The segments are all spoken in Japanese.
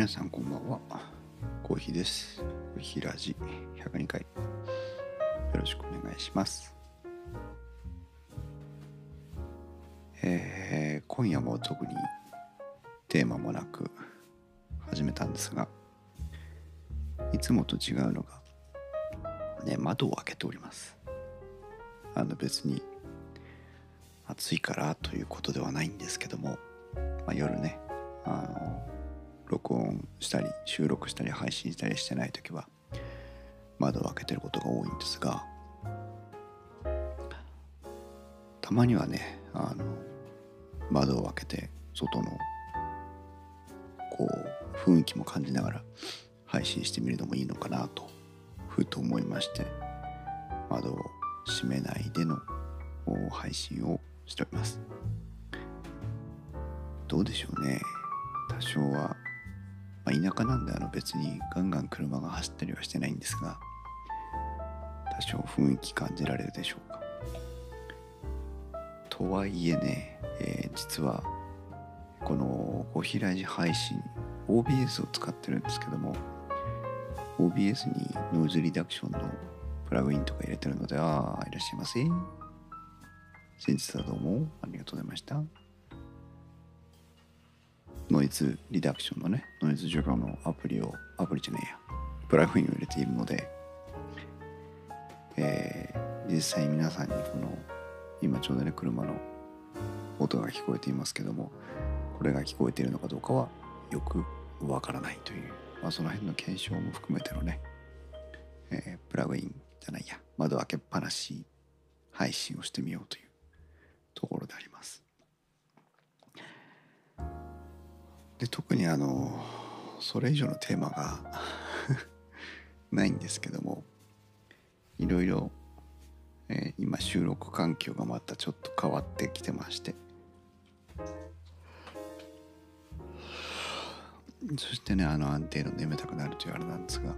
皆さんこんばんは。コーヒーです。コーヒーラジ102回よろしくお願いします。えー、今夜も特にテーマもなく始めたんですがいつもと違うのがね窓を開けております。あの別に暑いからということではないんですけども、まあ、夜ねあの録音したり収録したり配信したりしてない時は窓を開けてることが多いんですがたまにはねあの窓を開けて外のこう雰囲気も感じながら配信してみるのもいいのかなとふと思いまして窓を閉めないでの配信をしております。どうでしょうね。多少は、まあ、田舎なんであの別にガンガン車が走ったりはしてないんですが多少雰囲気感じられるでしょうか。とはいえね、えー、実はこのお開き配信 OBS を使ってるんですけども OBS にノイズリダクションのプラグインとか入れてるのでああいらっしゃいませ。先日はどうもありがとうございました。ノイズリダクションのねノイズ除去のアプリをアプリじゃねえやプラグインを入れているので、えー、実際皆さんにこの今ちょうどね車の音が聞こえていますけどもこれが聞こえているのかどうかはよくわからないという、まあ、その辺の検証も含めてのね、えー、プラグインじゃないや窓開けっぱなし配信をしてみようというところであります。で特にあのそれ以上のテーマが ないんですけどもいろいろ、えー、今収録環境がまたちょっと変わってきてまして。そしてねあの安定の眠たくなるというあれなんですが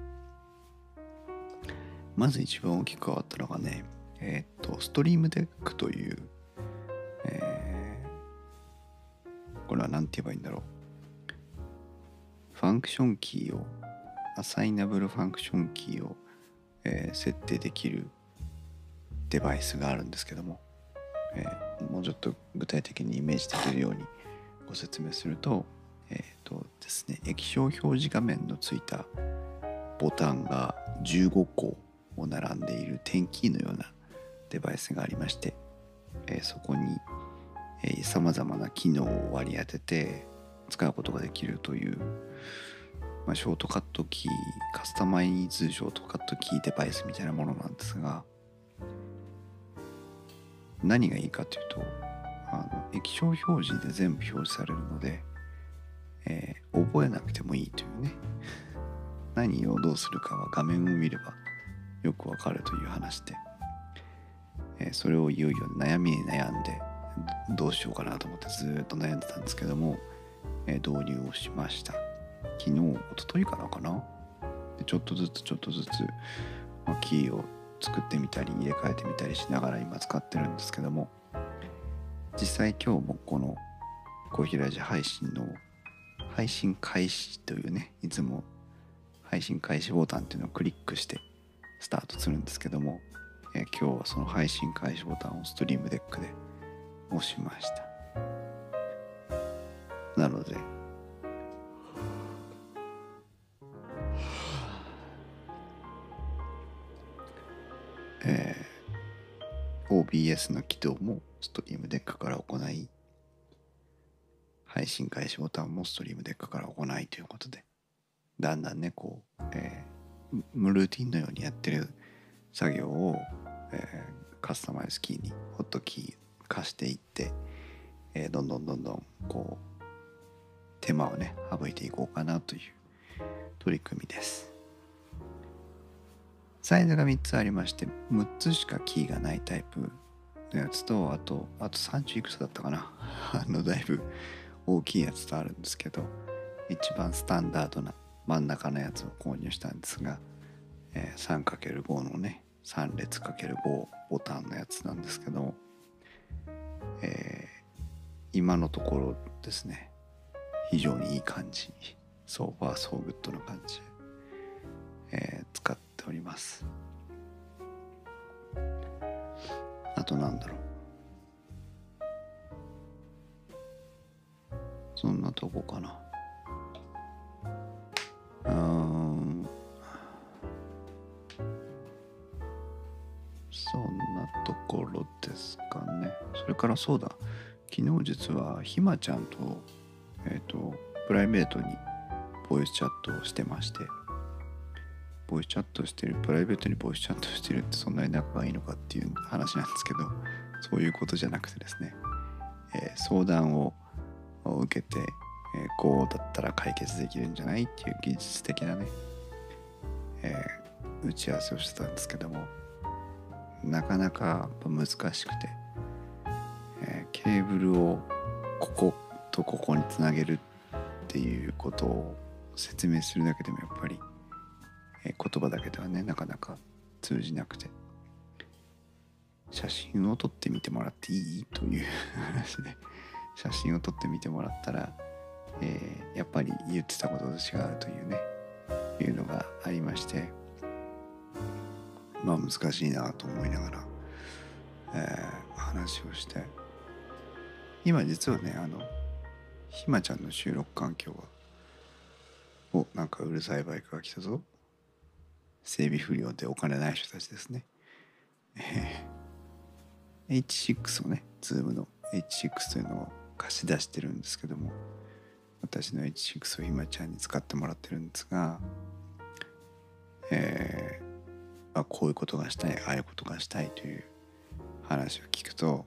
まず一番大きく変わったのがねえっ、と Stream Deck という、えー、これは何て言えばいいんだろう。ファンクションキーを assignable ファンクションキーを、えー、設定できるデバイスがあるんですけども、えー、もうちょっと具体的にイメージできるようにご説明するとえっ、ー、とですね液晶表示画面のついたボタンが15個を並んでいる点キーのようなデバイスがありまして、えー、そこにさまざまな機能を割り当てて使うことができるという、まあ、ショートカットキーカスタマイズショートカットキーデバイスみたいなものなんですが何がいいかというとあの液晶表示で全部表示されるので、えー、覚えなくてもいいというね。何をどうするかは画面を見ればよくわかるという話で、えー、それをいよいよ悩みに悩んでどうしようかなと思ってずっと悩んでたんですけども、えー、導入をしました。昨日一昨日からかな？でちょっとずつちょっとずつ、まあ、キーを作ってみたり入れ替えてみたりしながら今使ってるんですけども実際今日もこのコーヒーラジ配信の配信開始というねいつも配信開始ボタンっていうのをクリックしてスタートするんですけども、え、今日はその配信開始ボタンをストリームデックで押しました。なので OBS の起動もストリームデックから行い配信開始ボタンもストリームデックから行いということでだんだんねこう、えー、ルーティンのようにやってる作業を、えー、カスタマイズキーにホットキー貸していって、えー、どんどんどんどんこう手間をね省いていこうかなという取り組みです。サイズが3つありまして6つしかキーがないタイプのやつとあとあと30いくつだったかな。あのだいぶ大きいやつとあるんですけど一番スタンダードな真ん中のやつを購入したんですが、えー、3×5 のね3列 ×5 ボタンのやつなんですけど、えー、今のところですね非常にいい感じ So far so good な感じ、えー使っております。あとなんだろう。そんなとこかな。うん。そんなところですかね。それからそうだ。昨日実はひまちゃんとえっ、とプライベートにボイスチャットをしてまして。ボイスチャットしてるプライベートにボイスチャットしてるってそんなに仲がいいのかっていう話なんですけどそういうことじゃなくてですね、えー相談を受けて、えーこうだったら解決できるんじゃないっていう技術的なね、えー打ち合わせをしてたんですけどもなかなか難しくて、えケーブルをこことここにつなげるっていうことを説明するだけでもやっぱり、え言葉だけではねなかなか通じなくて。写真を撮ってみてもらっていい？という 話で。写真を撮ってみてもらったら、えーやっぱり言ってたことと違うというね。いうのがありまして。まあ難しいなと思いながら、えー話をして。今実はねあのひまちゃんの収録環境はおなんかうるさいバイクが来たぞ。整備不良でお金ない人たちですね、えー H6 をね Zoom の H6 というのを貸し出してるんですけども私の H6 をひまちゃんに使ってもらってるんですがえーまあ、こういうことがしたいああいうことがしたいという話を聞くと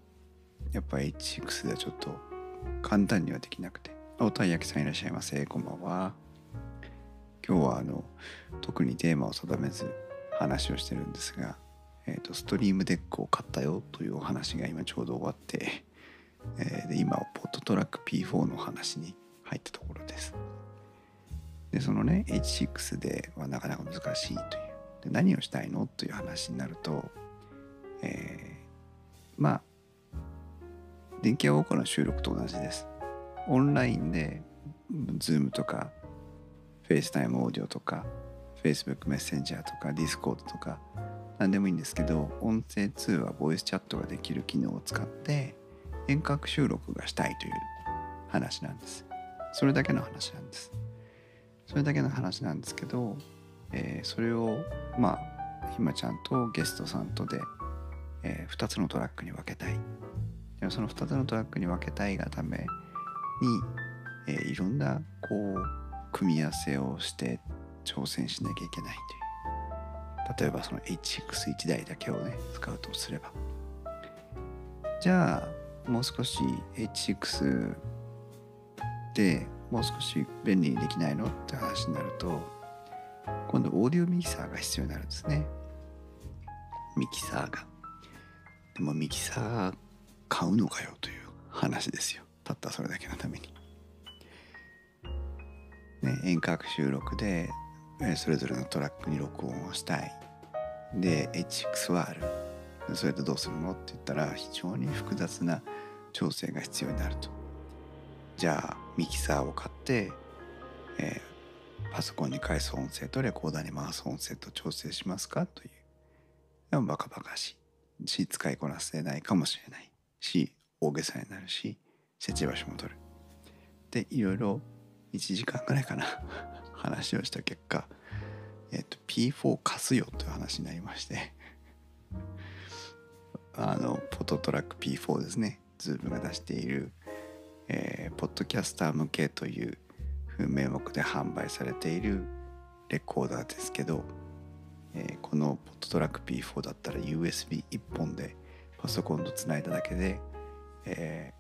やっぱ H6 ではちょっと簡単にはできなくておたい焼きさんいらっしゃいませ。こんばんは。今日はあの特にテーマを定めず話をしてるんですが、えー、とストリームデックを買ったよというお話が今ちょうど終わって、えーで今ポットトラック P4 の話に入ったところです。でそのね H6 ではなかなか難しいという。で何をしたいのという話になると、えーまあ電気屋ウォーカーの収録と同じです。オンラインで Zoom とか FaceTime オーディオとか Facebook メッセンジャーとか Discord とか何でもいいんですけど音声通話ボイスチャットができる機能を使って遠隔収録がしたいという話なんです。それだけの話なんです。それだけの話なんですけど、えーそれをまあひまちゃんとゲストさんとで、え2つのトラックに分けたい。でもその2つのトラックに分けたいがために、えーいろんなこう組み合わせをして挑戦しなきゃいけないという。例えばその HX1 台だけをね使うとすれば。じゃあもう少し HX でもう少し便利にできないのって話になると今度オーディオミキサーが必要になるんですね。ミキサーが。でもミキサー買うのかよという話ですよ。たったそれだけのために。ね遠隔収録でえそれぞれのトラックに録音をしたい。で HX はあるそれでどうするの？って言ったら非常に複雑な調整が必要になると。じゃあミキサーを買って、えーパソコンに返す音声とレコーダーに回す音声と調整しますか？という。でもバカバカしい。し使いこなせないかもしれないし大げさになるし設置場所も取る。でいろいろ1時間ぐらいかな。話をした結果、えっと P4 貸すよという話になりまして。あのポトトラック P4 ですね。Zoom が出している、えーポッドキャスター向けという名目で販売されているレコーダーですけど、えーこのポットトラック P4 だったら USB1 本でパソコンとつないだだけで、え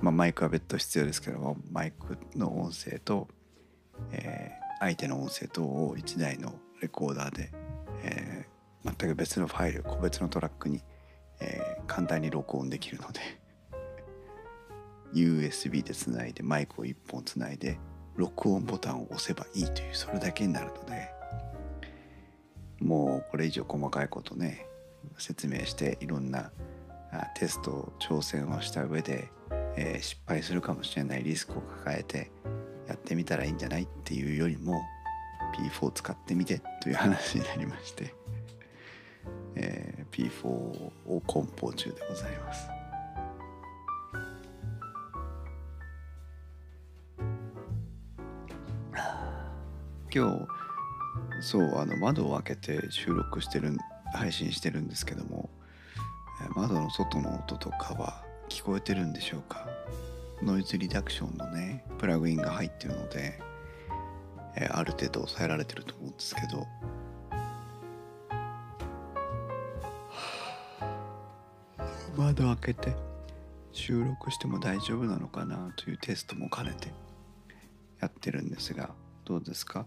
まあ、マイクは別途必要ですけどもマイクの音声と、えー相手の音声等を1台のレコーダーで、えー全く別のファイル個別のトラックに、えー簡単に録音できるので USB でつないでマイクを1本つないで録音ボタンを押せばいいというそれだけになるのでもうこれ以上細かいことね説明していろんなテスト挑戦をした上で、えー失敗するかもしれないリスクを抱えてやってみたらいいんじゃないっていうよりも P4 使ってみてという話になりまして、えー、P4 を梱包中でございます。今日そうあの窓を開けて収録してる配信してるんですけども窓の外の音とかは聞こえてるんでしょうか？ノイズリダクションのねプラグインが入ってるので、えある程度抑えられてると思うんですけど。窓開けて収録しても大丈夫なのかなというテストも兼ねてやってるんですがどうですか？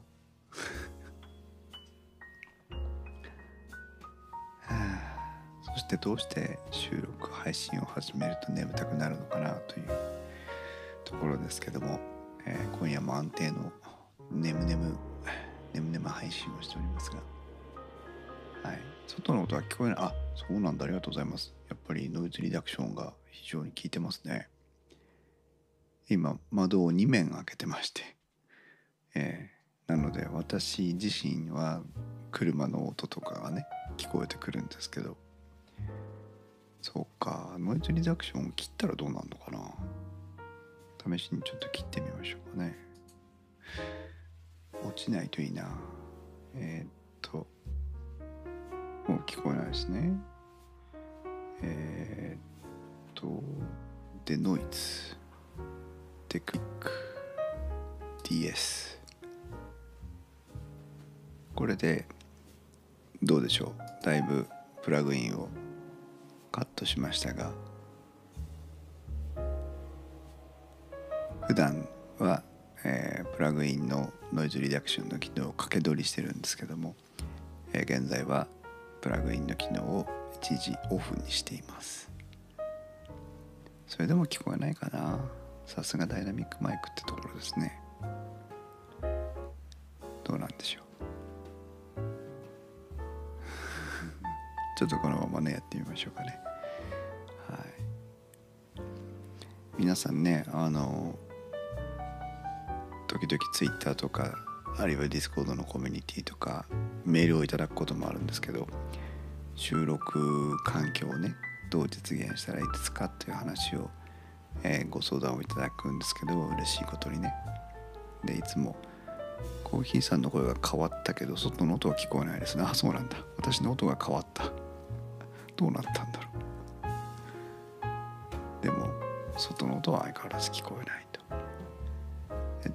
そしてどうして収録配信を始めると眠たくなるのかなというところですけども、えー、今夜も安定の眠眠眠眠配信をしておりますが、はい、外の音は聞こえない。あそうなんだ。ありがとうございます。やっぱりノイズリダクションが非常に効いてますね。今窓を2面開けてまして、えー、なので私自身は車の音とかがね聞こえてくるんですけどそうか。ノイズリダクションを切ったらどうなるのかな。試しにちょっと切ってみましょうかね。落ちないといいな。えー、っと。もう聞こえないですね。えー、っと。でノイズ。テクニック。DS これでどうでしょう。だいぶプラグインをカットしましたが普段は、えー、プラグインのノイズリダクションの機能を掛け取りしてるんですけども、えー、現在はプラグインの機能を一時オフにしています。それでも聞こえないかな。さすがダイナミックマイクってところですね。どうなんでしょう。ちょっとこのままねやってみましょうかね。はい。皆さんねあの時々 Twitter とかあるいは Discord のコミュニティとかメールをいただくこともあるんですけど収録環境をねどう実現したらいいですかという話を、えー、ご相談をいただくんですけど嬉しいことにね。でいつもコーヒーさんの声が変わったけど外の音は聞こえないですね。あそうなんだ。私の音が変わった。どうなったんだろう。でも外の音は相変わらず聞こえないと。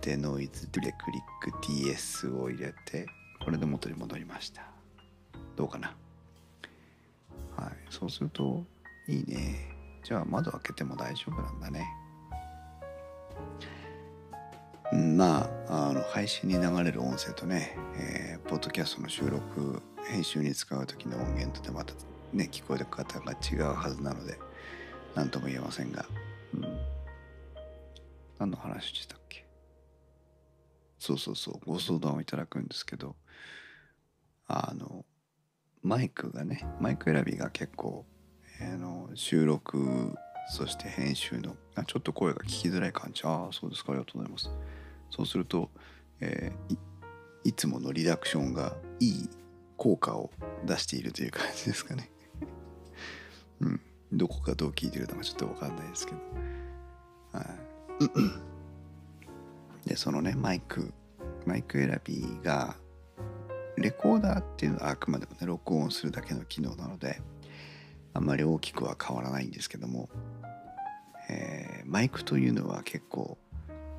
でノイズデレクリック DS を入れてこれで元に戻りました。どうかな。はいそうするといいね。じゃあ窓開けても大丈夫なんだね。まああの配信に流れる音声とね、えー、ポッドキャストの収録編集に使う時の音源とでまたね聞こえる方が違うはずなので何とも言えませんが、うん、何の話してたっけ？そうそうそう。ご相談をいただくんですけど。あのマイクがねマイク選びが結構、えー、の収録そして編集のあちょっと声が聞きづらい感じ。ああそうですか。ありがとうございます。そうすると、えー、いつものリダクションがいい効果を出しているという感じですかね。うん、どこかどう聞いてるのかちょっと分かんないですけど、はい、でそのねマイクマイク選びがレコーダーっていうのはあくまでもね録音するだけの機能なのであんまり大きくは変わらないんですけども、えー、マイクというのは結構、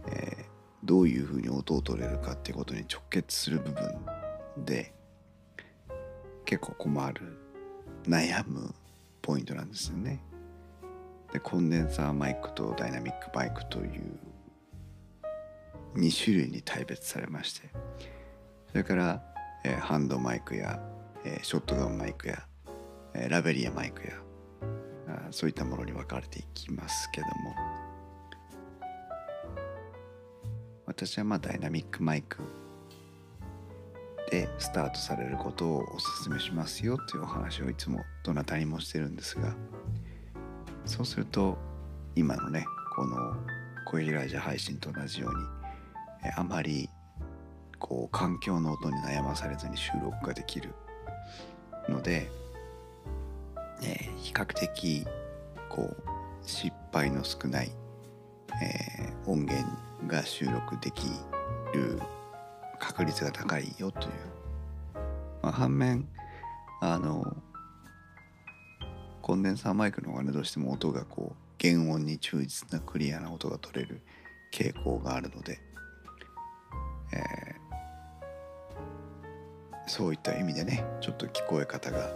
えー、どういうふうに音を取れるかっていうことに直結する部分で結構困る悩むポイントなんですよね。でコンデンサーマイクとダイナミックマイクという2種類に大別されましてそれから、えー、ハンドマイクや、えー、ショットガンマイクや、えー、ラベリアマイクやあそういったものに分かれていきますけども私はまあダイナミックマイクでスタートされることをお勧めしますよというお話をいつもどなたにもしてるんですがそうすると今のねこのコイヒラジャ配信と同じようにあまりこう環境の音に悩まされずに収録ができるので、え比較的こう失敗の少ない、え、音源が収録できる確率が高いよという、まあ、反面あのコンデンサーマイクの方がねどうしても音がこう原音に忠実なクリアな音が取れる傾向があるので、えー、そういった意味でねちょっと聞こえ方が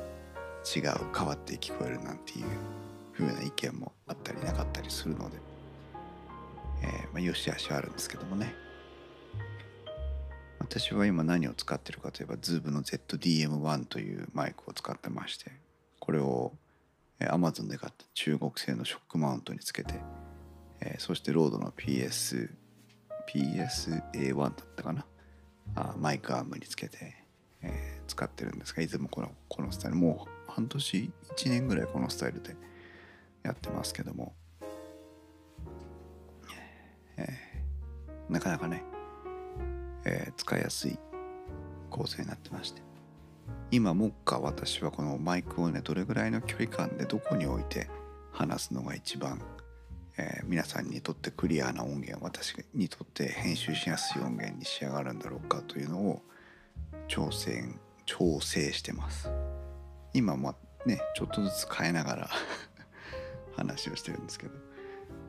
違う変わって聞こえるなんていう風な意見もあったりなかったりするので、えー、まあ、よしあしはあるんですけどもね。私は今何を使ってるかといえば Zoom の ZDM1 というマイクを使ってましてこれを Amazon で買った中国製のショックマウントにつけて、え、そしてロードの PS PSA1 だったかな？あマイクアームにつけて、え、使ってるんですがいつもこのこのスタイル。もう半年1年ぐらいこのスタイルでやってますけども、え、なかなかね、えー、使いやすい構成になってまして。今もっか私はこのマイクをねどれぐらいの距離感でどこに置いて話すのが一番、えー、皆さんにとってクリアな音源私にとって編集しやすい音源に仕上がるんだろうかというのを挑戦調整してます。今もねちょっとずつ変えながら 話をしてるんですけど。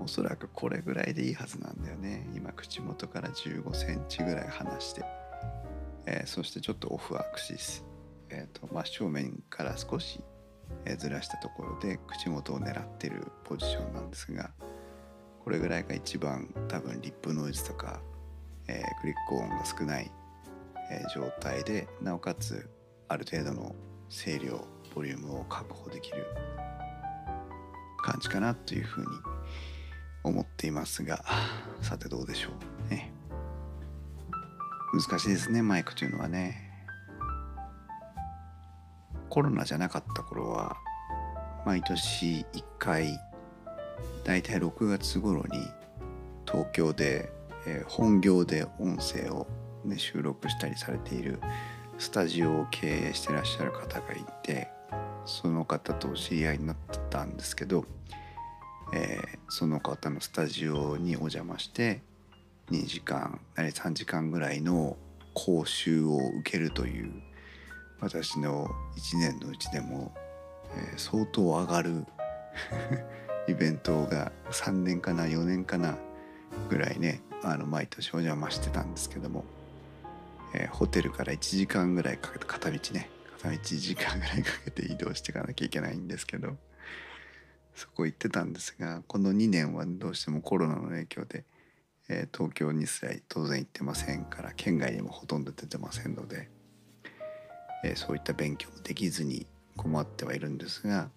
おそらくこれぐらいでいいはずなんだよね。今口元から1 5センチぐらい離して、えー、そしてちょっとオフアクシス、えーと、真正面から少し、えずらしたところで口元を狙ってるポジションなんですがこれぐらいが一番多分リップノイズとか、えー、クリック音が少ない、え状態でなおかつある程度の声量ボリュームを確保できる感じかなというふうに思っていますがさてどうでしょう。ね難しいですねマイクというのはね。コロナじゃなかった頃は毎年1回だいたい6月頃に東京で、えー、本業で音声を、ね、収録したりされているスタジオを経営してらっしゃる方がいてその方と知り合いになったんですけど、えー、その方のスタジオにお邪魔して2時間3時間ぐらいの講習を受けるという私の1年のうちでも、えー、相当上がる イベントが3年かな4年かなぐらいねあの毎年お邪魔してたんですけども、えー、ホテルから1時間ぐらいかけて片道ね片道1時間ぐらいかけて移動していかなきゃいけないんですけどそこ行ってたんですがこの2年はどうしてもコロナの影響で、えー、東京にすら当然行ってませんから県外にもほとんど出てませんので、えー、そういった勉強もできずに困ってはいるんですが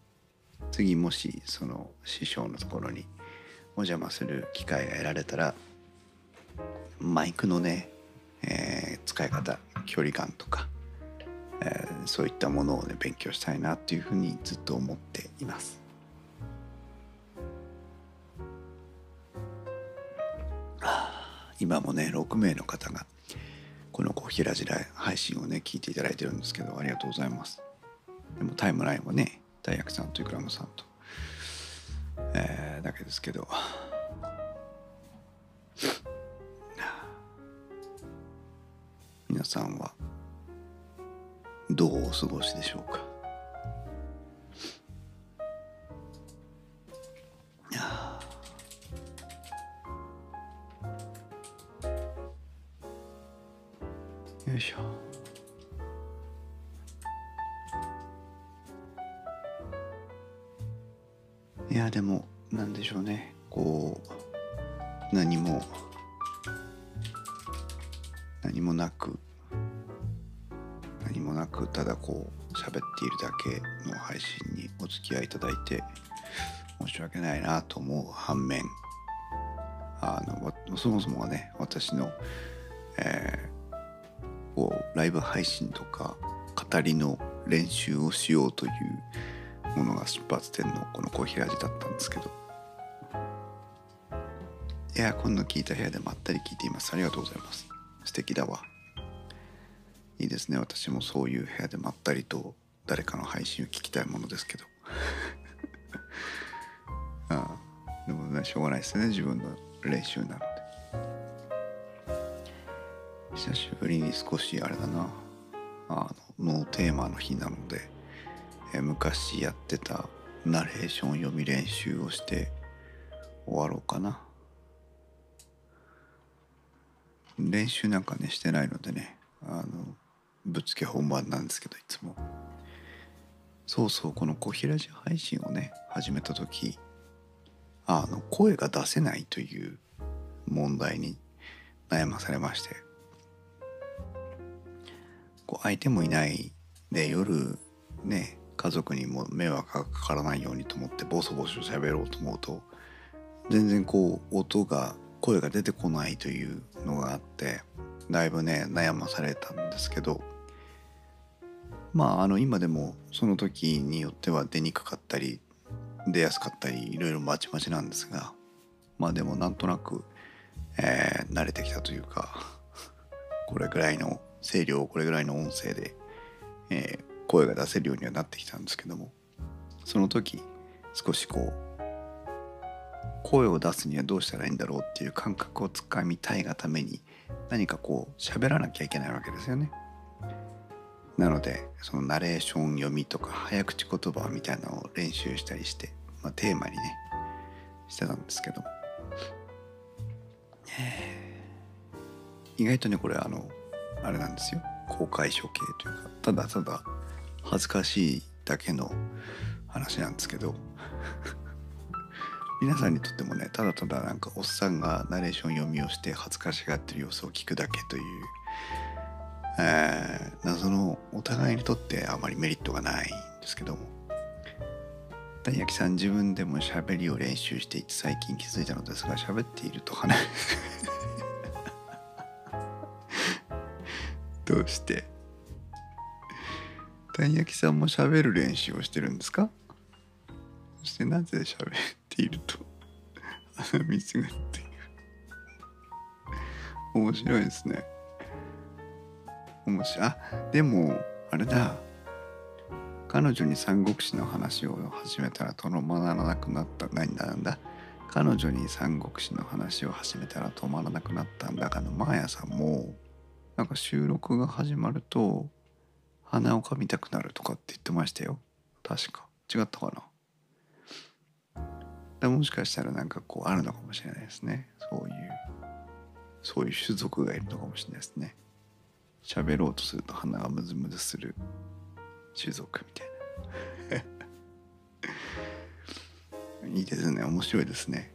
次もしその師匠のところにお邪魔する機会が得られたらマイクのね、えー、使い方距離感とかえ、そういったものをね勉強したいなっていうふうにずっと思っています。今もね6名の方がこの小平時代配信をね聞いていただいてるんですけどありがとうございます。でもタイムラインはね大学さんとイクラムさんと、えー、だけですけど皆さんはどうお過ごしでしょうか？よいしょ。いやでもなんでしょうね。こう何も何もなく何もなくただこう喋っているだけの配信にお付き合いいただいて申し訳ないなと思う反面あのそもそもはね私の、えー、ライブ配信とか語りの練習をしようというものが出発点のこのコーヒー味だったんですけど、エアコンの効いた部屋でまったり聞いています。ありがとうございます。素敵だわ。いいですね。私もそういう部屋でまったりと誰かの配信を聞きたいものですけど。ああでもねしょうがないですね。自分の練習なの久しぶりに少しあれだな。あのノーテーマの日なのでえ昔やってたナレーション読み練習をして終わろうかな。練習なんかねしてないのでねあのぶっつけ本番なんですけどいつも。そうそうこの小平寺配信をね始めた時あの声が出せないという問題に悩まされまして。こう相手もいないで夜ね家族にも迷惑がかからないようにと思ってボソボソ喋ろうと思うと全然こう音が声が出てこないというのがあってだいぶね悩まされたんですけどまああの今でもその時によっては出にくかったり出やすかったりいろいろまちまちなんですがまあでもなんとなく、えー、慣れてきたというかこれぐらいの声量をこれぐらいの音声で、えー、声が出せるようにはなってきたんですけどもその時少しこう声を出すにはどうしたらいいんだろうっていう感覚をつかみたいがために何かこう喋らなきゃいけないわけですよね。なのでそのナレーション読みとか早口言葉みたいなのを練習したりして、まあ、テーマにねしてたんですけども意外とねこれあのあれなんですよ。公開処刑というかただただ恥ずかしいだけの話なんですけど。皆さんにとってもねただただなんかおっさんがナレーション読みをして恥ずかしがってる様子を聞くだけという、えー、謎のお互いにとってあまりメリットがないんですけども。谷焼さん自分でも喋りを練習していて最近気づいたのですが喋っていると話どうして？谷焼きさんも喋る練習をしてるんですか？そしてなぜ喋っていると？鼻水が出てくる面白いですね。面白い。あでもあれだ。彼女に三国志の話を始めたらとろまらなくなった。何だなんだ？彼女に三国志の話を始めたら止まらなくなったんだかのマーヤさんもなんか収録が始まると鼻をかみたくなるとかって言ってましたよ。確か。違ったかな？だもしかしたらなんかこうあるのかもしれないですね。そういうそういう種族がいるのかもしれないですね。喋ろうとすると鼻がムズムズする種族みたいな。いいですね。面白いですね。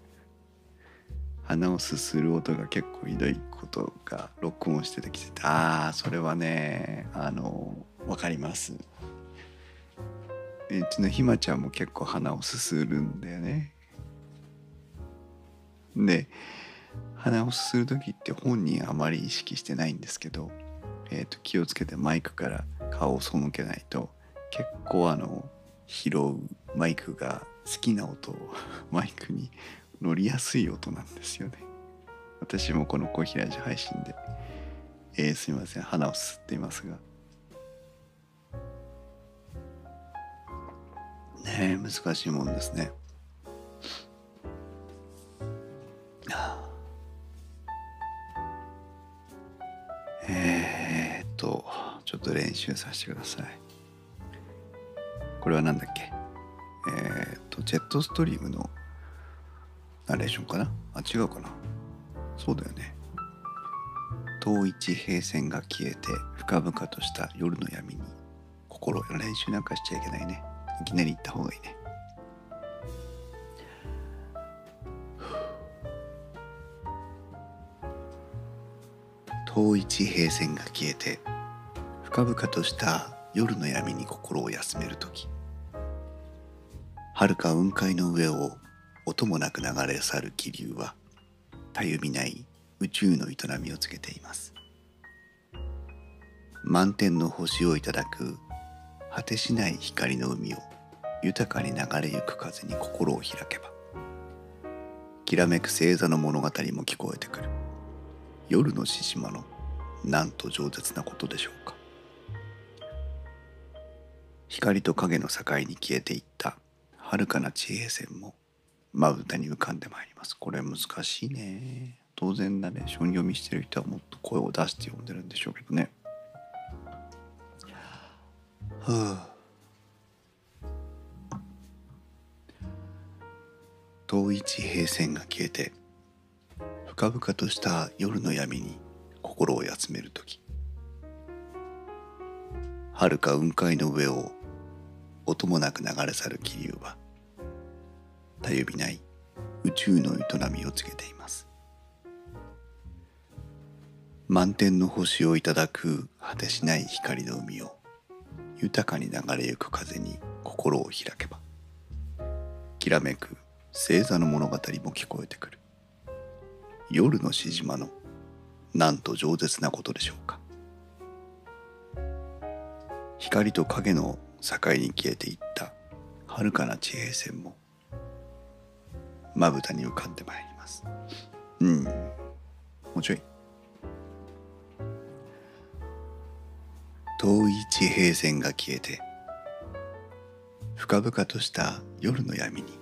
鼻をすする音が結構ひどいことが録音しててきててああそれはねあの分かります。うちのひまちゃんも結構鼻をすするんだよね。で鼻をする時って本人あまり意識してないんですけど、えー、と気をつけてマイクから顔を背けないと結構あの拾うマイクが好きな音を マイクに乗りやすい音なんですよね。私もこの小平寺配信で、えー、すいません。鼻をすっていますが。ねえ難しいもんですね。えー、っとちょっと練習させてください。これは何だっけ？えー、っとジェットストリームのナレーションかな？あ違うかな？そうだよね。遠一平線が消えて深々とした夜の闇に心練習なんかしちゃいけないね。いきなり行った方がいいね。遠一平線が消えて深々とした夜の闇に心を休める時。遥か雲海の上を音もなく流れ去る気流はたゆみない宇宙の営みを告げています。満天の星をいただく果てしない光の海を豊かに流れゆく風に心を開けばきらめく星座の物語も聞こえてくる。夜の獅子島のなんと饒舌なことでしょうか。光と影の境に消えていった遥かな地平線もまぶたに浮かんでまいります。これ難しいね。当然ナレーション読みしてる人はもっと声を出して読んでるんでしょうけどね。はあ遠い地平線が消えて深々とした夜の闇に心を休める時。遥か雲海の上を音もなく流れ去る気流はたゆびない宇宙の営みを告げています。満天の星をいただく果てしない光の海を豊かに流れゆく風に心を開けばきらめく星座の物語も聞こえてくる。夜のし島のなんと饒舌なことでしょうか。光と影の境に消えていった遥かな地平線もまぶたに浮かんでまいります。うん。もうちょい。遠い地平線が消えて深々とした夜の闇に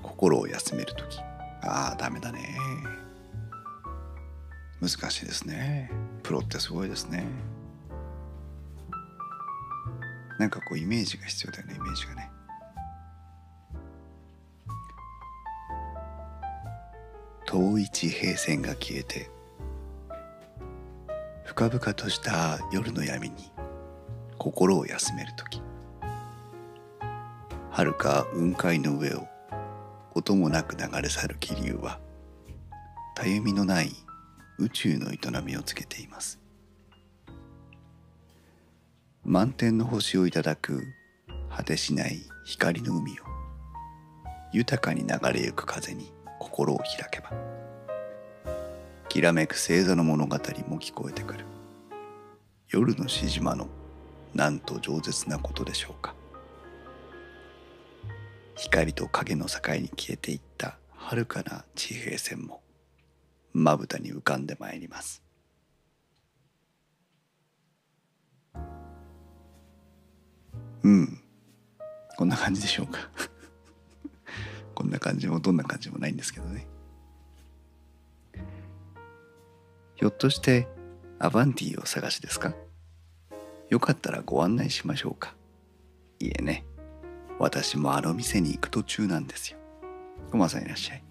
心を休める時。ああダメだね。難しいですね。プロってすごいですね。なんかこうイメージが必要だよねイメージがね。遠い地平線が消えて深々とした夜の闇に心を休める時。遥か雲海の上を音もなく流れ去る気流はたゆみのない宇宙の営みをつけています。満天の星をいただく果てしない光の海を豊かに流れゆく風に心を開けばきらめく星座の物語も聞こえてくる。夜のし島のなんと饒舌なことでしょうか。光と影の境に消えていった遥かな地平線もまぶたに浮かんでまいります。うん。こんな感じでしょうか。んな感じもどんな感じもないんですけどね。ひょっとしてアバンティを探しですか？よかったらご案内しましょうか。いえね。私もあの店に行く途中なんですよ。コマさんいらっしゃい。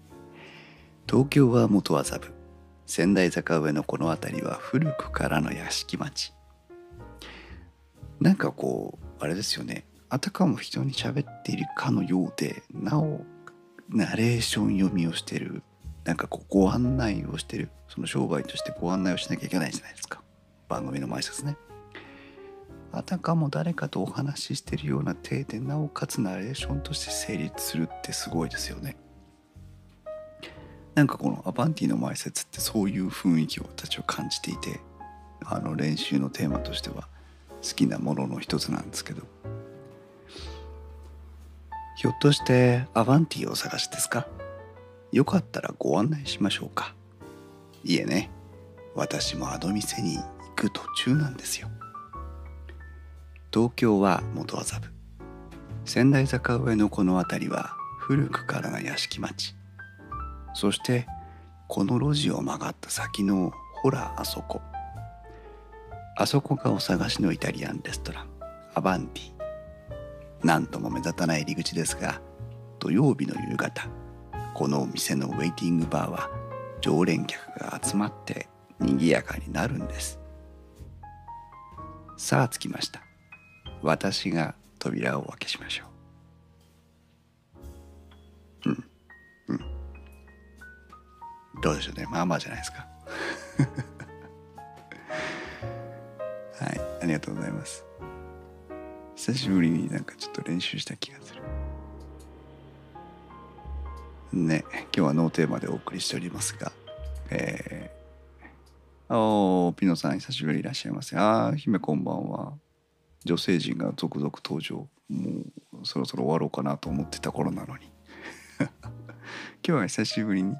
東京は元麻布。仙台坂上のこの辺りは古くからの屋敷町。なんかこうあれですよね。あたかも人に喋っているかのようでなおナレーション読みをしてる。なんかこうご案内をしてる。その商売としてご案内をしなきゃいけないじゃないですか。番組の前説ね。あたかも誰かとお話ししてるような体でなおかつナレーションとして成立するってすごいですよね。なんかこのアバンティの前説ってそういう雰囲気をたちを感じていてあの練習のテーマとしては好きなものの一つなんですけど。ひょっとしてアバンティをお探しですか？よかったらご案内しましょうか。いえね。私もあの店に行く途中なんですよ。東京は元麻布。仙台坂上のこの辺りは古くからの屋敷町。そしてこの路地を曲がった先のほらあそこ。あそこがお探しのイタリアンレストラン。アバンティなんとも目立たない入り口ですが土曜日の夕方このお店のウェイティングバーは常連客が集まって賑やかになるんです。さあ着きました。私が扉を開けしましょう。うんうん。どうでしょうね。まあまあじゃないですか。はいありがとうございます。久しぶりになんかちょっと練習した気がするね、今日はノーテーマでお送りしておりますが、えー、おピノさん久しぶりいらっしゃいませ。ああ、姫こんばんは。女性陣が続々登場。もうそろそろ終わろうかなと思ってた頃なのに 今。日は久しぶりに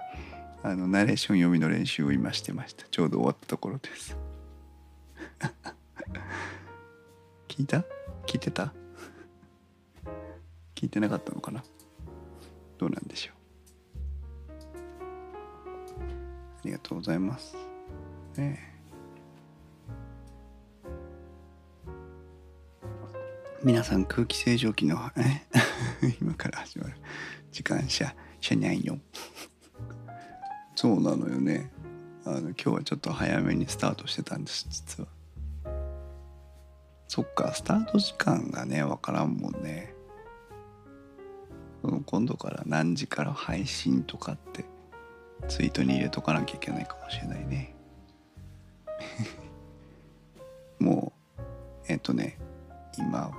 あのナレーション読みの練習を今してましたちょうど終わったところです 聞いた？聞いてた？聞いてなかったのかな？どうなんでしょう？ありがとうございます。ね。皆さん空気清浄機のえ？今から始まる。時間車車内よそうなのよね。あの今日はちょっと早めにスタートしてたんです実は。そっかスタート時間がね分からんもんね。今度から何時から配信とかってツイートに入れとかなきゃいけないかもしれないね。もうえっとね今は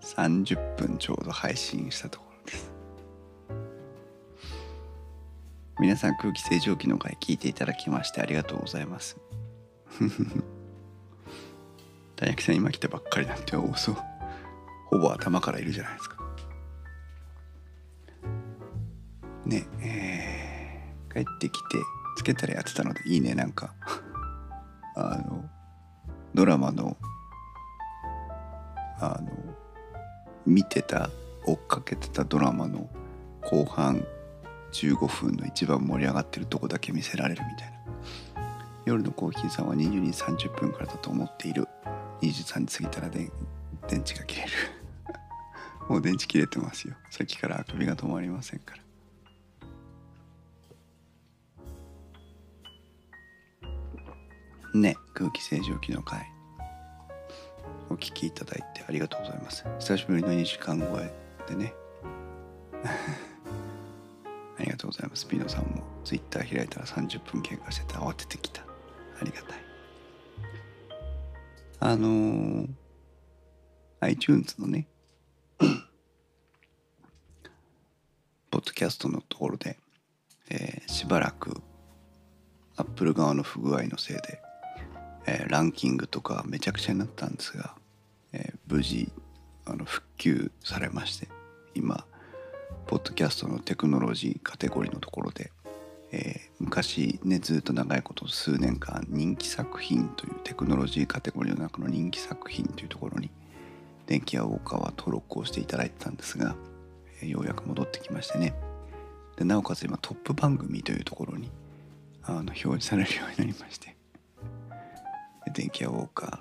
30分ちょうど配信したところです。皆さん空気清浄機の回聞いていただきましてありがとうございます。大焼さん今来てばっかりなんて。おそう。ほぼ頭からいるじゃないですか。ねえー、帰ってきてつけたらやってたのでいいね。なんか。あのドラマのあの見てた追っかけてたドラマの後半15分の一番盛り上がってるとこだけ見せられるみたいな。夜のコーヒーさんは22時30分からだと思っている。23時過ぎたら電池が切れる。もう電池切れてますよ。さっきからあくびが止まりませんから。ね空気清浄機の回。お聞きいただいてありがとうございます。久しぶりの2時間超えでね。ありがとうございます。ピノさんもツイッター開いたら30分経過してて慌ててきた。ありがたい。あのー、iTunes のね ポッドキャストのところで、えー、しばらくアップル側の不具合のせいで、えー、ランキングとかめちゃくちゃになったんですがえー、無事あの復旧されまして今ポッドキャストのテクノロジーカテゴリーのところで、えー、昔ねずっと長いこと数年間人気作品というテクノロジーカテゴリーの中の人気作品というところに電気屋ウォーカーは登録をしていただいてたんですが、えー、ようやく戻ってきましてね。でなおかつ今トップ番組というところにあの表示されるようになりまして。電気屋ウォーカー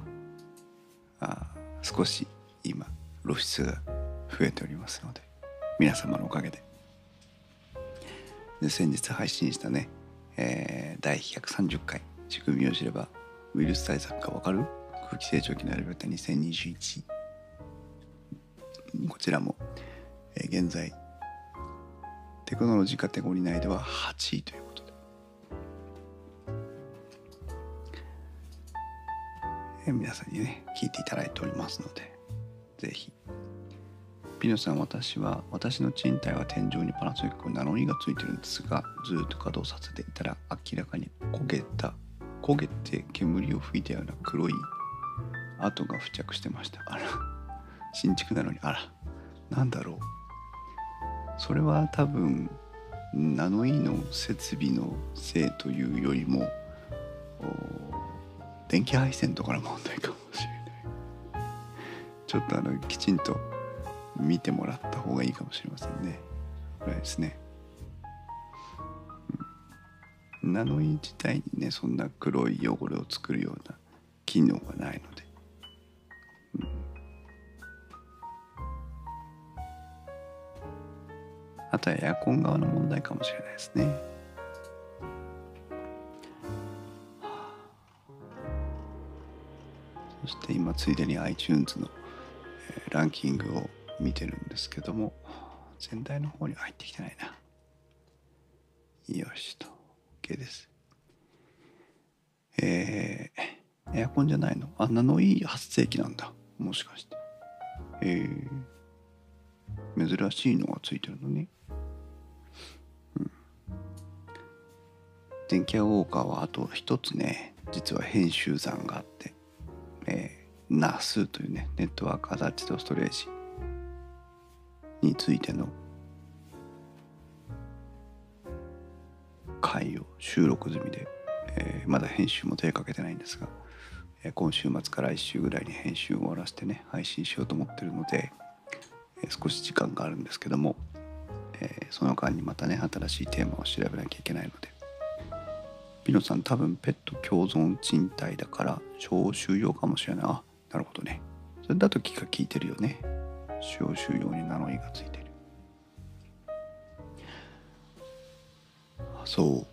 あ少し今露出が増えておりますので皆様のおかげでで先日配信したね、えー、第130回仕組みを知ればウイルス対策がわかる？空気清浄機のエレベーター2021こちらも、えー、現在テクノロジーカテゴリー内では8位ということで、えー、皆さんにね聞いていただいておりますのでぜひピノさん私は私の賃貸は天井にパナソニックナノイーがついてるんですがずっと稼働させていたら明らかに焦げた焦げて煙を吹いたような黒い跡が付着してました。あら新築なのにあらなんだろう。それは多分ナノイーの設備のせいというよりも電気配線とかの問題かもしれない。ちょっとあのきちんと見てもらった方がいいかもしれませんね。ぐらいですね、うん、ナノイ自体にねそんな黒い汚れを作るような機能がないので、うん、あとはエアコン側の問題かもしれないですね。そして今ついでに iTunes の、えー、ランキングを見てるんですけども全体の方には入ってきてないな。よしと。OK です。えー、エアコンじゃないの？あナノイー発生器なんだ。もしかして。えー、珍しいのがついてるのねうん。電気屋ウォーカーはあと一つね実は編集残があってえー、NAS というねネットワークアタッチドストレージ。についての回を収録済みで、えーまだ編集も手かけてないんですが、えー今週末から来週ぐらいに編集を終わらせてね配信しようと思ってるので、えー少し時間があるんですけども、えその間にまたね新しいテーマを調べなきゃいけないのでピノさん多分ペット共存賃貸だから小収容かもしれない。あなるほどね。それだと気が利いてるよね。小収容に名の意がついてる。あそう。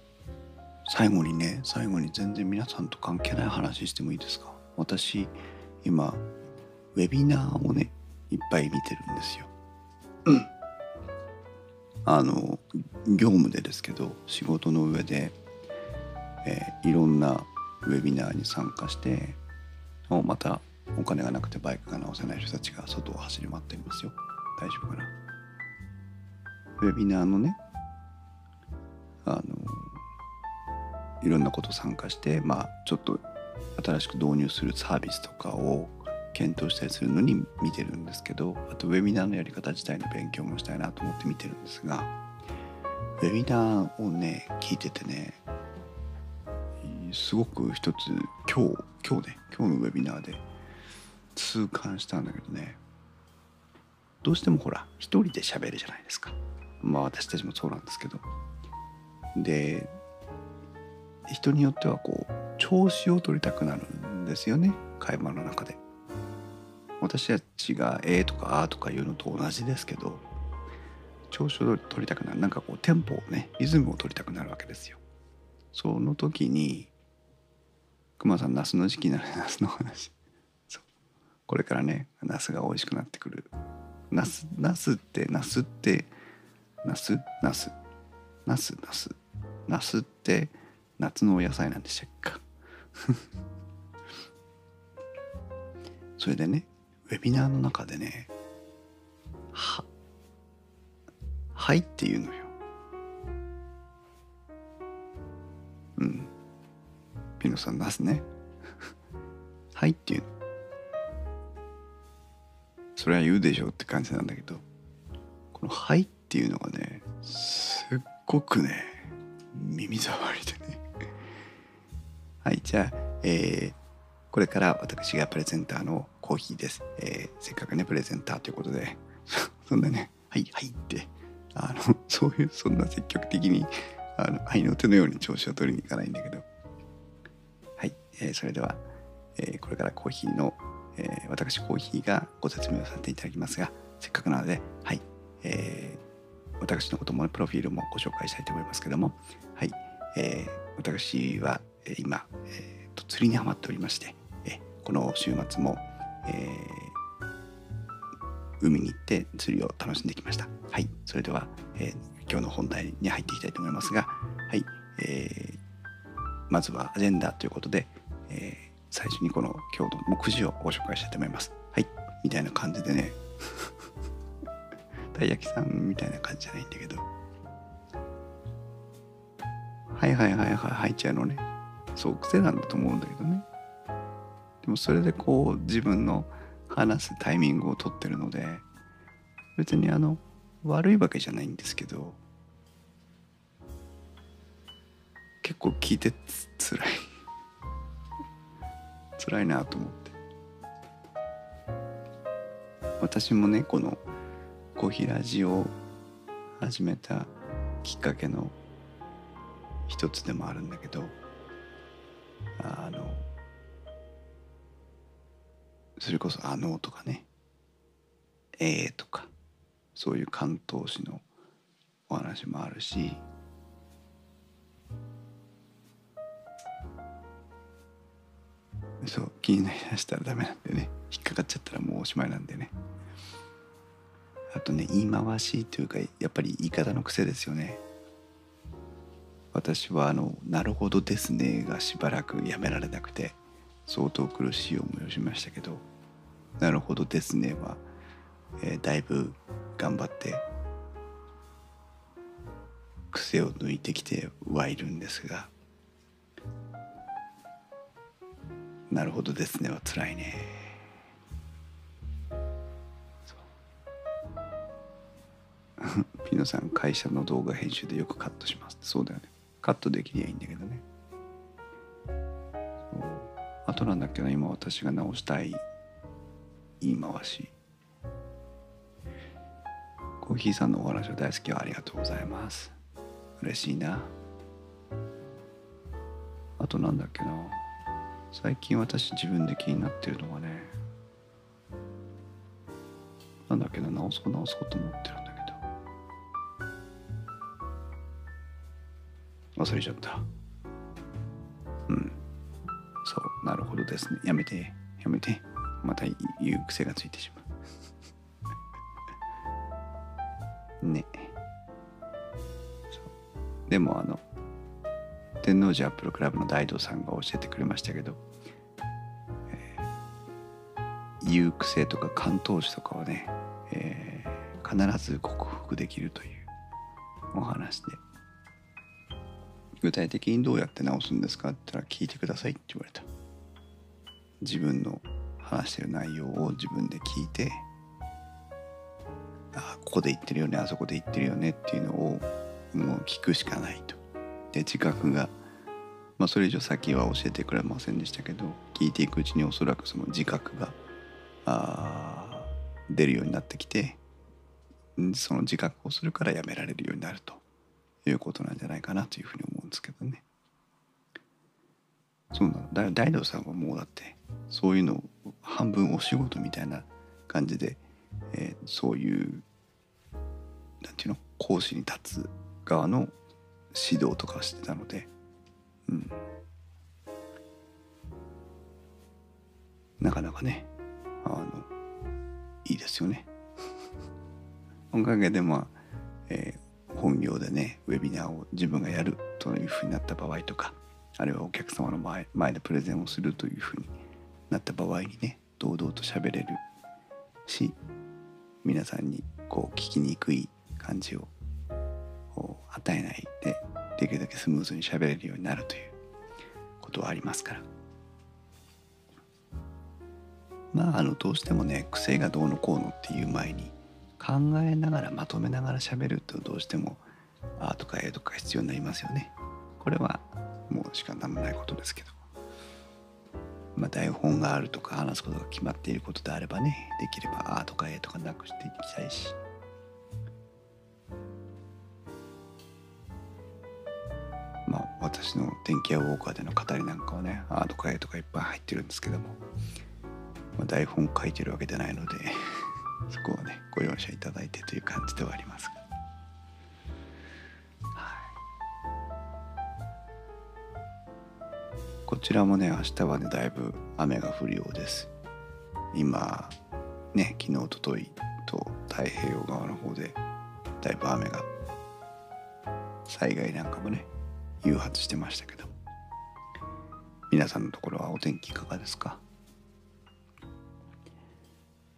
最後にね最後に全然皆さんと関係ない話してもいいですか？私今ウェビナーをねいっぱい見てるんですよ。あの業務でですけど仕事の上で、えーいろんなウェビナーに参加しておまたお金がなくてバイクが直せない人たちが外を走り回っていますよ。大丈夫かな？ウェビナーのねあのいろんなこと参加してまあちょっと新しく導入するサービスとかを検討したりするのに見てるんですけどあとウェビナーのやり方自体の勉強もしたいなと思って見てるんですがウェビナーをね聞いててねすごく一つ今日今日ね今日のウェビナーで痛感したんだけどね。どうしてもほら一人で喋るじゃないですか。まあ私たちもそうなんですけど。で人によってはこう調子を取りたくなるんですよね。会話の中で。私たちが「えー」とか「あー」とか言うのと同じですけど調子を取りたくなる。なんかこうテンポをねリズムを取りたくなるわけですよ。その時に熊さんナスの時期なのでナスの話。これからねナスが美味しくなってくる。ナスナスってナスってナスナス。ナスナス。ナスって夏のお野菜なんでしたっけか。それでねウェビナーの中でね「は」「はい」っていうのよ。うん。ピノさんナスね「はい」っていうの。それは言うでしょうって感じなんだけどこの「はい」っていうのがねすっごくね耳障りでね。はいじゃあえーこれから私がプレゼンターのコーヒーです、えーせっかくねプレゼンターということで そんなね「はいはい」ってあの そういうそんな積極的にあの愛の手のように調子を取りに行かないんだけど。はい、えーそれでは、えーこれからコーヒーの、えー私コーヒーがご説明をさせていただきますがせっかくなのではい、えー私のこともねプロフィールもご紹介したいと思いますけどもはい、えー私は今、えーと釣りにハマっておりまして、えこの週末も、え海に行って釣りを楽しんできました。はいそれでは、え今日の本題に入っていきたいと思いますがはい、えーまずはアジェンダということで、えー最初にこの今日の目次をご紹介したいと思います。はい。みたいな感じでね。たい焼きさんみたいな感じじゃないんだけど。はいはいはいはい入っちゃうのね。そう癖なんだと思うんだけどね。でもそれでこう自分の話すタイミングを取ってるので別にあの悪いわけじゃないんですけど結構聞いてつつらい。辛いなと思って。私もねこのコーヒーラジオを始めたきっかけの一つでもあるんだけどあのそれこそ「あの」とかね「ええ」とかそういう関東詞のお話もあるしそう気になりだしたらダメなんでね。引っかかっちゃったらもうおしまいなんでね。あとね言い回しというかやっぱり言い方の癖ですよね。私はあの「なるほどですね」がしばらくやめられなくて相当苦しい思いをしましたけど「なるほどですねは」えーだいぶ頑張って癖を抜いてきてはいるんですが「なるほどですね」は辛いね。ピノさん会社の動画編集でよくカットします。そうだよね。カットできりゃいいんだけどね。あとなんだっけな今私が直したい言い回し。コーヒーさんのお話を大好きありがとうございます。嬉しいな。あとなんだっけな。最近私自分で気になってるのがねなんだっけな直そう直そうと思ってるんだけど。忘れちゃった。うん。そうなるほどですね。やめて。やめて。また言う癖がついてしまう。ね。でもあの天王寺アップルクラブの大道さんが教えてくれましたけど、えー、言う癖とか関東詞とかはね、えー、必ず克服できるというお話で具体的にどうやって直すんですかって言ったら聞いてくださいって言われた自分の話してる内容を自分で聞いてあここで言ってるよねあそこで言ってるよねっていうのをもう聞くしかないと。で自覚が、まあ、それ以上先は教えてくれませんでしたけど聞いていくうちにおそらくその自覚があ出るようになってきてその自覚をするからやめられるようになるということなんじゃないかなというふうに思うんですけどね。そうなの大道さんはもうだってそういうのを半分お仕事みたいな感じで、えー、そういうなんていうの講師に立つ側の指導とかしてたので、うん、なかなかねあのいいですよね。おかげでまあ、えー、本業でねウェビナーを自分がやるというふうになった場合とかあるいはお客様の前前でプレゼンをするというふうになった場合にね堂々と喋れるし皆さんにこう聞きにくい感じを与えないでできるだけスムーズに喋れるようになるということはありますからまああのどうしてもね癖がどうのこうのっていう前に考えながらまとめながら喋るとどうしても「あ」とか「え」とか必要になりますよね。これはもう仕方のないことですけど。まあ、台本があるとか話すことが決まっていることであればねできれば「あ」とか「え」とかなくしていきたいし私の電気屋ウォーカーでの語りなんかはね「あ」とか「え」とかいっぱい入ってるんですけども、まあ、台本書いてるわけじゃないので そこはねご容赦いただいてという感じではありますが。こちらもね明日はねだいぶ雨が降るようです今ね昨日おとといと太平洋側の方でだいぶ雨が災害なんかもね誘発してましたけど。皆さんのところはお天気いかがですか？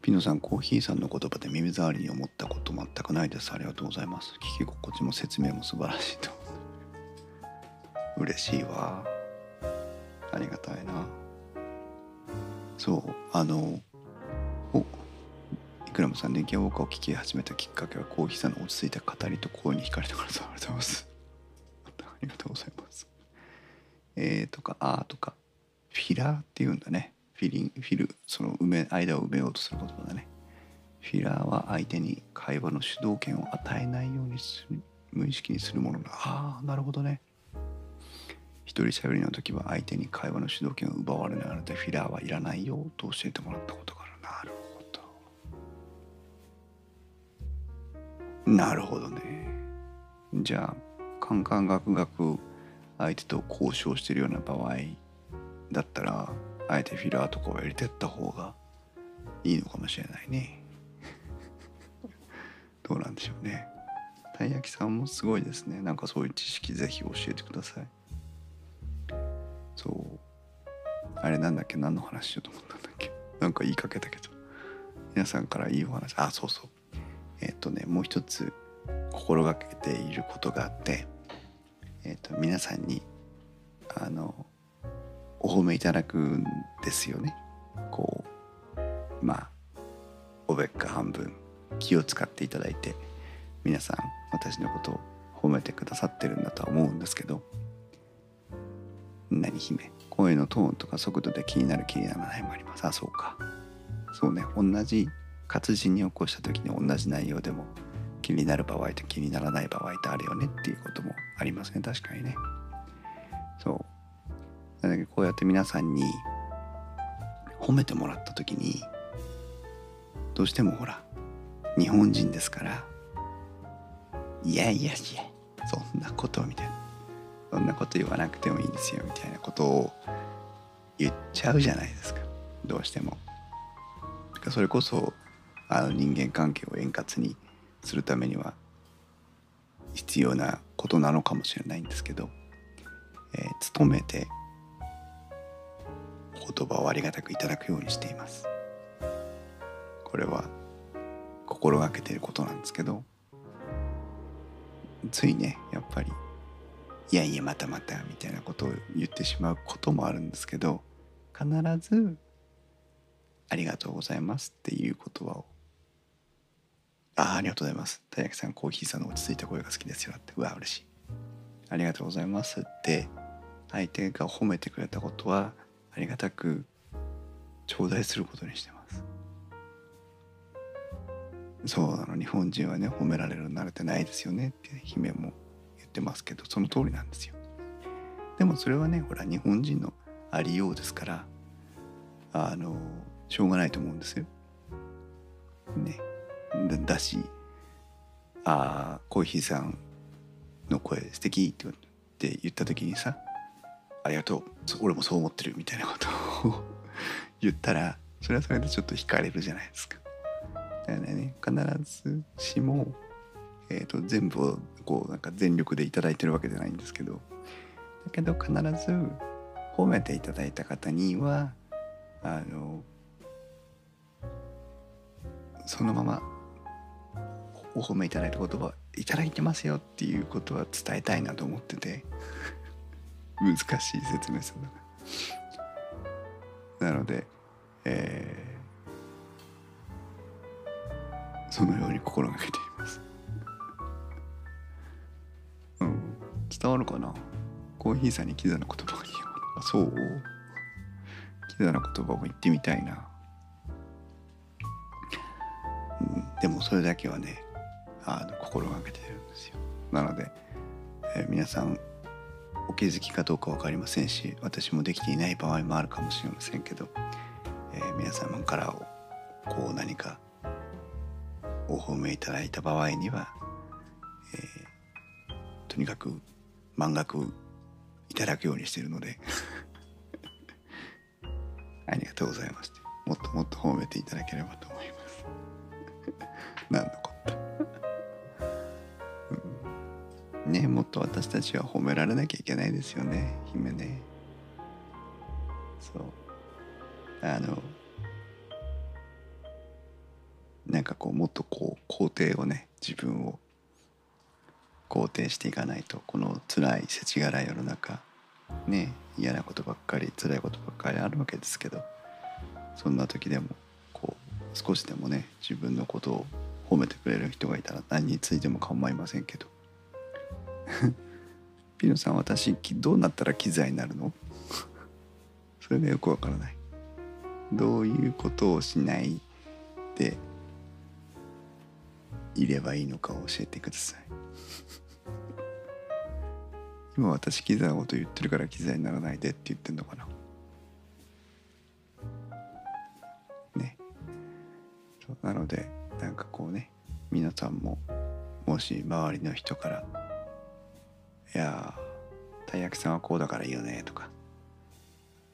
ピノさんコーヒーさんの言葉で耳障りに思ったこと全くないです。ありがとうございます。聞き心地も説明も素晴らしいと。嬉しいわ。ありがたいな。そうあのおイクラムさん電気ウォーカーを聞き始めたきっかけはコーヒーさんの落ち着いた語りと声に惹かれたからさありがとうございます。りがとうございます。えーとかあーとかフィラーっていうんだね。フィリンフィルその埋め間を埋めようとする言葉だね。フィラーは相手に会話の主導権を与えないようにする無意識にするものだ。ああなるほどね。一人喋りの時は相手に会話の主導権を奪われないのでフィラーはいらないよと教えてもらったことがある。なるほど。なるほどね。じゃあカンカンガクガク相手と交渉してるような場合だったらあえてフィラーとかを入れてった方がいいのかもしれないね。どうなんでしょうね。たい焼きさんもすごいですね。なんかそういう知識ぜひ教えてください。そう。あれなんだっけ？何の話しようと思ったんだっけ？なんか言いかけたけど。皆さんからいいお話。あそうそう。えっ、ー、とねもう一つ心がけていることがあってえっ、ー、と皆さんにあのお褒めいただくんですよね。こうまあおべっか半分気を使っていただいて皆さん私のことを褒めてくださってるんだとは思うんですけど何姫声のトーンとか速度で気になる気にならないもあります。あそうか。そうね。同じ活字に起こした時に同じ内容でも気になる場合と気にならない場合ってあるよねっていうこともありますね。確かにね。そう。だけこうやって皆さんに褒めてもらった時にどうしてもほら日本人ですからいやいやいやそんなことみたいなそんなこと言わなくてもいいんですよみたいなことを言っちゃうじゃないですか。どうしても。それこそあの人間関係を円滑にするためには必要なことなのかもしれないんですけど、えー、努めて言葉をありがたくいただくようにしています。これは心がけていることなんですけどついねやっぱりいやいやまたまたみたいなことを言ってしまうこともあるんですけど必ずありがとうございますっていう言葉をあありがとうございます。たやきさんコーヒーさんの落ち着いた声が好きですよ。って。うわ嬉しい。ありがとうございます。って相手が褒めてくれたことはありがたく頂戴することにしてます。そうなの。日本人はね褒められるの慣れてないですよね。って姫も言ってますけどその通りなんですよ。でもそれはねほら日本人のありようですからあのしょうがないと思うんですよ。ね。だし「ああコーヒーさんの声素敵って言った時にさ「ありがとう俺もそう思ってる」みたいなことを言ったらそれはそれでちょっと惹かれるじゃないですか。だからね必ずしも、えーと、全部をこうなんか全力で頂いてるわけじゃないんですけどだけど必ず褒めていただいた方にはあのそのままお褒めいただいた言葉いただいてますよっていうことは伝えたいなと思ってて 難しい説明するのが。なので、えー、そのように心がけています。うん。伝わるかな？コーヒーさんにキザな言葉を言うそう？キザな言葉を言ってみたいな。でもそれだけはねあの心がけてるんですよなので、えー、皆さんお気づきかどうか分かりませんし私もできていない場合もあるかもしれませんけど、えー、皆様からこう何かお褒めいただいた場合には、えー、とにかく満額いただくようにしてるので ありがとうございますもっともっと褒めていただければと思います。何のこねもっと私たちは褒められなきゃいけないですよね姫ね。そう。あのなんかこうもっとこう肯定をね自分を肯定していかないとこの辛い世知辛い世の中ね嫌なことばっかり辛いことばっかりあるわけですけどそんな時でもこう少しでもね自分のことを褒めてくれる人がいたら何についても構いませんけど ピノさん私どうなったら機材になるの？それがよくわからない。どういうことをしないでいればいいのかを教えてください。今私機材のこと言ってるから機材にならないでって言ってんのかな？ね。なのでなんかこうね皆さんももし周りの人から「いやたい焼きさんはこうだからいいよね」とか。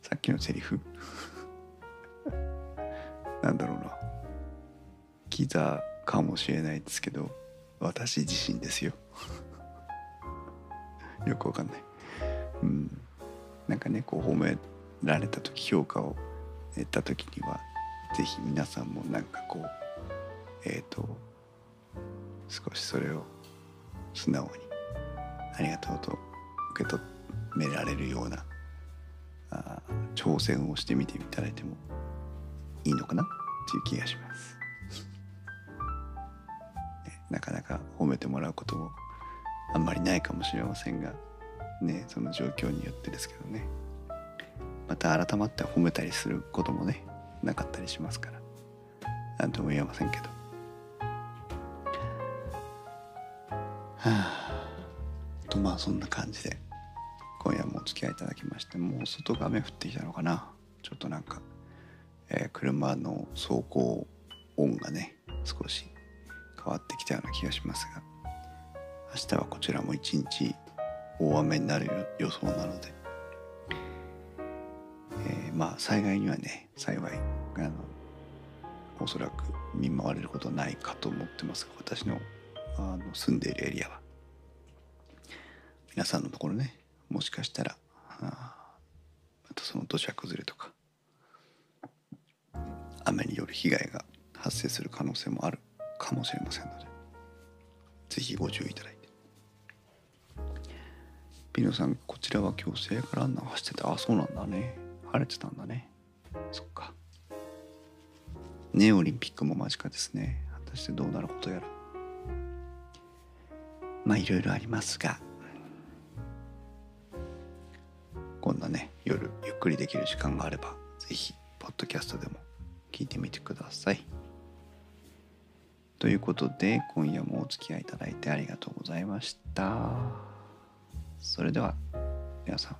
さっきのセリフ？なんだろうな。キザかもしれないですけど私自身ですよ。よくわかんない。うん。なんかねこう褒められた時評価を得た時には是非皆さんもなんかこうえっ、ー、と少しそれを素直にありがとうと受け止められるようなあ挑戦をしてみていただいてもいいのかなっていう気がします。なかなか褒めてもらうこともあんまりないかもしれませんがねその状況によってですけどね。また改まって褒めたりすることもねなかったりしますから。何とも言えませんけど。はあ。とまあそんな感じで今夜もお付き合いいただきましてもう外が雨降ってきたのかな。ちょっとなんか、えー車の走行音がね少し変わってきたような気がしますが明日はこちらも一日大雨になる予想なので、えーまあ災害にはね幸いあのおそらく見舞われることはないかと思ってますが私のあの住んでいるエリアは。皆さんのところねもしかしたらまたその土砂崩れとか雨による被害が発生する可能性もあるかもしれませんのでぜひご注意いただいて。ピノさんこちらは今日聖火ランナー走っててあそうなんだね。晴れてたんだね。そっか。ねオリンピックも間近ですね。果たしてどうなることやら。まあいろいろありますが。こんなね夜ゆっくりできる時間があれば是非ポッドキャストでも聞いてみてください。ということで今夜もお付き合いいただいてありがとうございました。それでは皆さん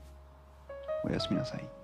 おやすみなさい。